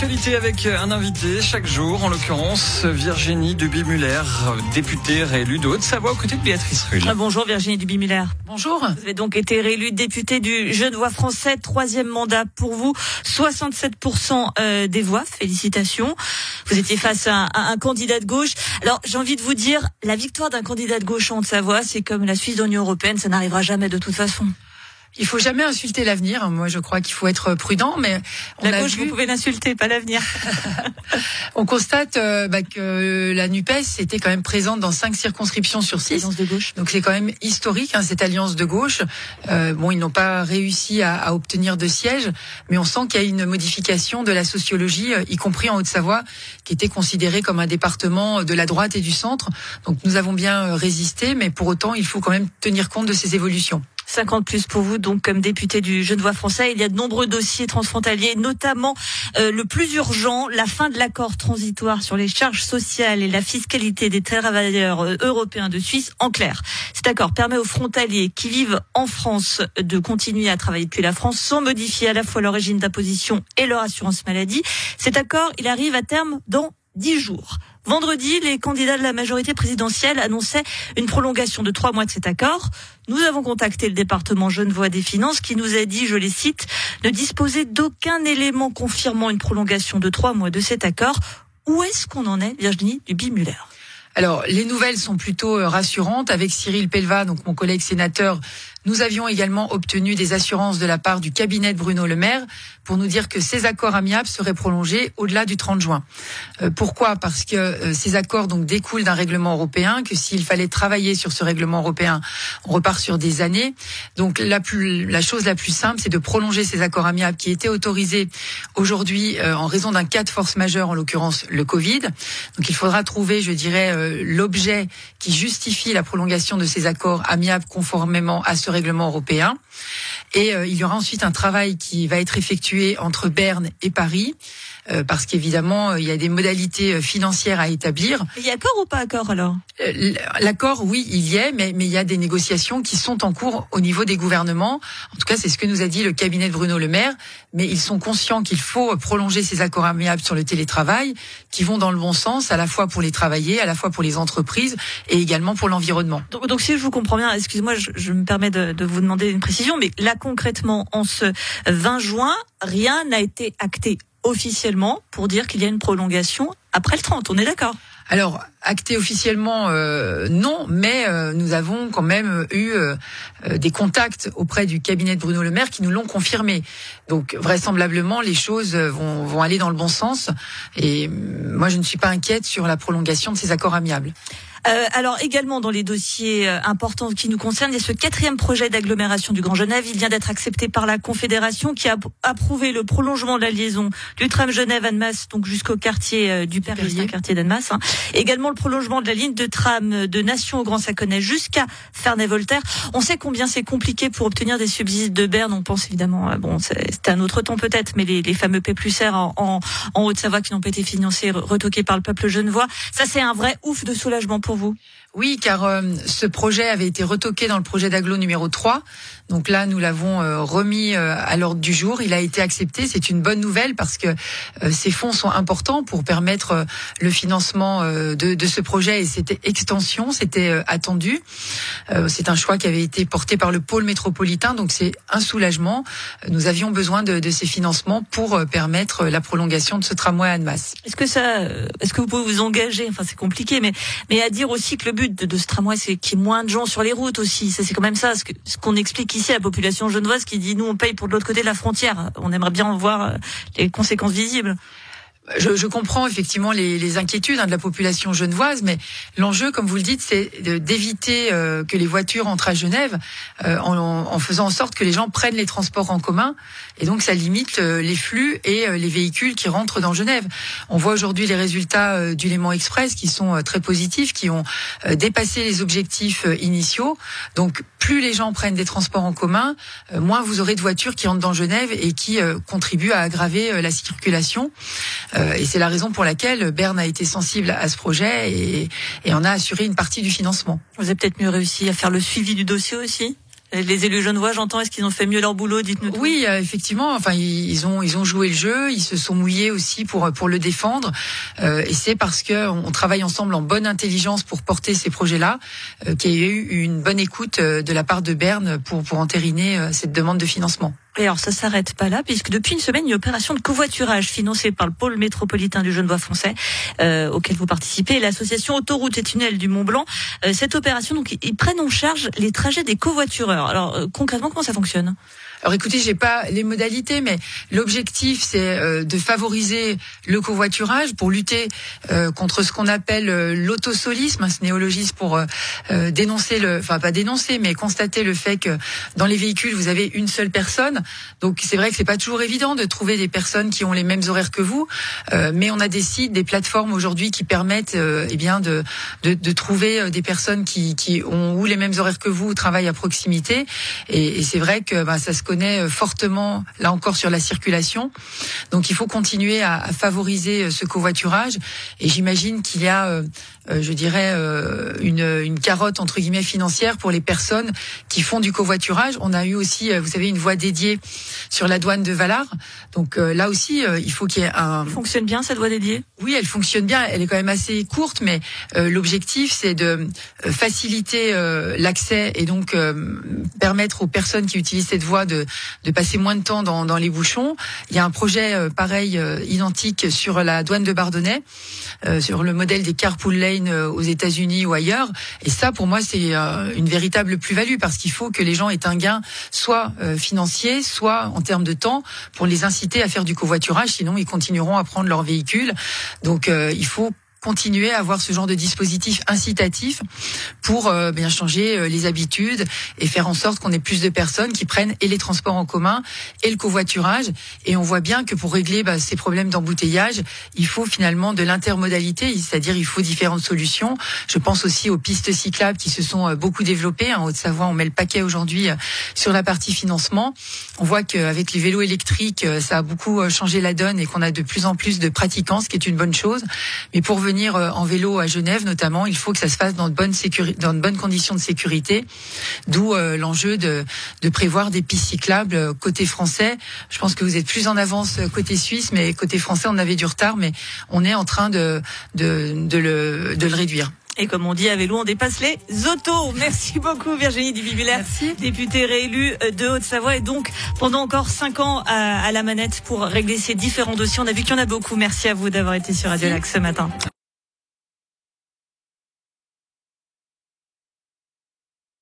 l'actualité avec un invité chaque jour, en l'occurrence Virginie Duby-Muller, députée réélue de Haute-Savoie aux côtés de Béatrice Rulle. Ah, bonjour Virginie Duby-Muller. Bonjour. Vous avez donc été réélue députée du Genevois français, troisième mandat pour vous, 67% euh, des voix, félicitations. Vous étiez face à un, candidat de gauche. Alors j'ai envie de vous dire, la victoire d'un candidat de gauche en Haute-Savoie, c'est comme la Suisse de l'Union Européenne, ça n'arrivera jamais de toute façon. Il faut jamais insulter l'avenir. Moi, je crois qu'il faut être prudent, mais on la gauche, vous pouvez l'insulter, pas l'avenir. on constate euh, bah, que la Nupes était quand même présente dans cinq circonscriptions sur six. Alliance de gauche. Donc c'est quand même historique hein, cette alliance de gauche. Euh, bon, ils n'ont pas réussi à, à, obtenir de sièges, mais on sent qu'il y a une modification de la sociologie, euh, y compris en Haute-Savoie, qui était considéré comme un département de la droite et du centre. Donc nous avons bien euh, résisté, mais pour autant, il faut quand même tenir compte de ces évolutions. 50 plus pour vous, donc comme député du Genevois français. Il y a de nombreux dossiers transfrontaliers, notamment euh, le plus urgent, la fin de l'accord transitoire sur les charges sociales et la fiscalité des travailleurs euh, européens de Suisse. En clair, cet accord permet aux frontaliers qui vivent en France de continuer à travailler depuis la France sans modifier à la fois leur régime d'imposition et leur assurance maladie. Cet accord, il arrive à terme dans dix jours. Vendredi, les candidats de la majorité présidentielle annonçaient une prolongation de trois mois de cet accord. Nous avons contacté le département Genevois des Finances qui nous a dit, je les cite, ne disposer d'aucun élément confirmant une prolongation de trois mois de cet accord. Où est-ce qu'on en est, Virginie Duby-Muller? Alors, les nouvelles sont plutôt euh, rassurantes. Avec Cyril Pelva, donc mon collègue sénateur, nous avions également obtenu des assurances de la part du cabinet de Bruno Le Maire pour nous dire que ces accords amiables seraient prolongés au-delà du 30 juin. Euh, pourquoi? Parce que euh, ces accords donc découlent d'un règlement européen, que s'il fallait travailler sur ce règlement européen, on repart sur des années. Donc la, plus, la chose la plus simple, c'est de prolonger ces accords amiables qui étaient autorisés aujourd'hui en raison d'un cas de force majeure, en l'occurrence le Covid. Donc il faudra trouver, je dirais, l'objet qui justifie la prolongation de ces accords amiables conformément à ce règlement européen. Et euh, il y aura ensuite un travail qui va être effectué entre Berne et Paris euh, parce qu'évidemment, euh, il y a des modalités financières à établir. Il y a accord ou pas accord alors? L'accord, oui, il y est, mais, mais il y a des négociations qui sont en cours au niveau des gouvernements. En tout cas, c'est ce que nous a dit le cabinet de Bruno Le Maire. Mais ils sont conscients qu'il faut prolonger ces accords amiables sur le télétravail, qui vont dans le bon sens, à la fois pour les travailleurs, à la fois pour les entreprises et également pour l'environnement. Donc, donc, si je vous comprends bien, excusez-moi, je, je, me permets de, de vous demander une précision, mais là concrètement, en ce 20 juin, rien n'a été acté officiellement pour dire qu'il y a une prolongation après le 30. On est d'accord? Alors, acté officiellement, euh, non, mais euh, nous avons quand même eu euh, des contacts auprès du cabinet de Bruno Le Maire qui nous l'ont confirmé. Donc, vraisemblablement, les choses vont, vont aller dans le bon sens. Et moi, je ne suis pas inquiète sur la prolongation de ces accords amiables. Euh, alors également dans les dossiers euh, importants qui nous concernent, il y a ce quatrième projet d'agglomération du Grand Genève. Il vient d'être accepté par la Confédération qui a approuvé le prolongement de la liaison du tram Genève-Annemasse, donc jusqu'au quartier euh, du Perrier, quartier d'Annemasse. Hein. Également le prolongement de la ligne de tram de Nation au Grand Saconnet jusqu'à Ferney-Voltaire. On sait combien c'est compliqué pour obtenir des subsides de Berne. On pense évidemment, bon, c'était un autre temps peut-être, mais les, les fameux P plus R en, en, en Haute-Savoie qui n'ont pas été financés, retoqués par le peuple genevois. Ça, c'est un vrai ouf de soulagement pour vous? Oui, car euh, ce projet avait été retoqué dans le projet d'aglo numéro 3. Donc là, nous l'avons euh, remis euh, à l'ordre du jour. Il a été accepté. C'est une bonne nouvelle parce que ces fonds sont importants pour permettre le financement de, de, ce projet et cette extension. C'était attendu. c'est un choix qui avait été porté par le pôle métropolitain. Donc c'est un soulagement. Nous avions besoin de, de ces financements pour permettre la prolongation de ce tramway à Annemasse. Est-ce que ça, est-ce que vous pouvez vous engager? Enfin, c'est compliqué, mais mais à dire aussi que le but de, ce tramway, c'est qu'il y ait moins de gens sur les routes aussi. c'est quand même ça, ce qu'on explique ici à la population genevoise qui dit nous on paye pour de l'autre côté de la frontière. On aimerait bien voir euh, les conséquences visibles je, je, comprends effectivement les, les inquiétudes hein, de la population genevoise, mais l'enjeu, comme vous le dites, c'est d'éviter euh, que les voitures entrent à Genève euh, en, en, faisant en sorte que les gens prennent les transports en commun, et donc ça limite euh, les flux et les véhicules qui rentrent dans Genève. On voit aujourd'hui les résultats du Léman Express qui sont très positifs, qui ont dépassé les objectifs initiaux. Donc plus les gens prennent des transports en commun, moins vous aurez de voitures qui rentrent dans Genève et qui contribuent à aggraver la circulation. Euh, et c'est la raison pour laquelle Berne a été sensible à ce projet et, et on a assuré une partie du financement. Vous avez peut-être mieux réussi à faire le suivi du dossier aussi Les élus genevois, j'entends, est-ce qu'ils ont fait mieux leur boulot Dites-nous. Oui, euh, effectivement. Enfin, ils ont ils ont joué le jeu. Ils se sont mouillés aussi pour pour le défendre. Euh, et c'est parce que on travaille ensemble en bonne intelligence pour porter ces projets-là euh, qu'il y a eu une bonne écoute de la part de Berne pour pour entériner cette demande de financement. Et alors ça s'arrête pas là, puisque depuis une semaine, une opération de covoiturage financée par le pôle métropolitain du Genevois français, euh, auquel vous participez, l'association Autoroute et Tunnel du Mont Blanc. Euh, cette opération, donc, ils prennent en charge les trajets des covoitureurs. Alors euh, concrètement, comment ça fonctionne? Alors écoutez, j'ai pas les modalités, mais l'objectif c'est de favoriser le covoiturage pour lutter contre ce qu'on appelle l'autosolisme, un néologisme pour dénoncer le, enfin pas dénoncer, mais constater le fait que dans les véhicules vous avez une seule personne. Donc c'est vrai que c'est pas toujours évident de trouver des personnes qui ont les mêmes horaires que vous, mais on a des sites, des plateformes aujourd'hui qui permettent, eh bien, de, de, trouver des personnes qui, qui ont ou les mêmes horaires que vous, travaillent à proximité. Et, c'est vrai que bah, ça se connaît euh, fortement, là encore, sur la circulation. Donc il faut continuer à, favoriser euh, ce covoiturage. Et j'imagine qu'il y a, euh, je dirais, une, une carotte entre guillemets financière pour les personnes qui font du covoiturage. On a eu aussi, vous savez, une voie dédiée sur la douane de Valar. Donc là aussi, il faut qu'il y ait un. Fonctionne bien cette voie dédiée? Oui, elle fonctionne bien. Elle est quand même assez courte, mais l'objectif c'est de faciliter l'accès et donc permettre aux personnes qui utilisent cette voie de de, passer moins de temps dans, dans, les bouchons. Il y a un projet euh, pareil, euh, identique sur la douane de Bardonnay, euh, sur le modèle des carpool lane aux États-Unis ou ailleurs. Et ça, pour moi, c'est une véritable plus-value parce qu'il faut que les gens aient un gain, soit financier, soit en termes de temps, pour les inciter à faire du covoiturage. Sinon, ils continueront à prendre leur véhicule. Donc, il faut continuer à avoir ce genre de dispositif incitatif pour euh, bien changer euh, les habitudes et faire en sorte qu'on ait plus de personnes qui prennent et les transports en commun et le covoiturage. Et on voit bien que pour régler bah, ces problèmes d'embouteillage, il faut finalement de l'intermodalité, c'est-à-dire il faut différentes solutions. Je pense aussi aux pistes cyclables qui se sont euh, beaucoup développées. En Haute-Savoie, on met le paquet aujourd'hui sur la partie financement. On voit qu'avec les vélos électriques, ça a beaucoup changé la donne et qu'on a de plus en plus de pratiquants, ce qui est une bonne chose. Mais pour venir euh, en vélo à Genève notamment, il faut que ça se fasse dans de bonnes, dans de bonnes conditions de sécurité. D'où euh, l'enjeu de, de prévoir des pistes cyclables euh, côté français. Je pense que vous êtes plus en avance côté suisse, mais côté français, on avait du retard, mais on est en train de, de, de, le, de le réduire. Et comme on dit à vélo, on dépasse les autos. Merci beaucoup Virginie Duvibulaire, députée réélue de Haute-Savoie et donc pendant encore cinq ans à, la manette pour régler ces différents dossiers. On a vu qu'il y en a beaucoup. Merci à vous d'avoir été sur Radio Lac ce matin.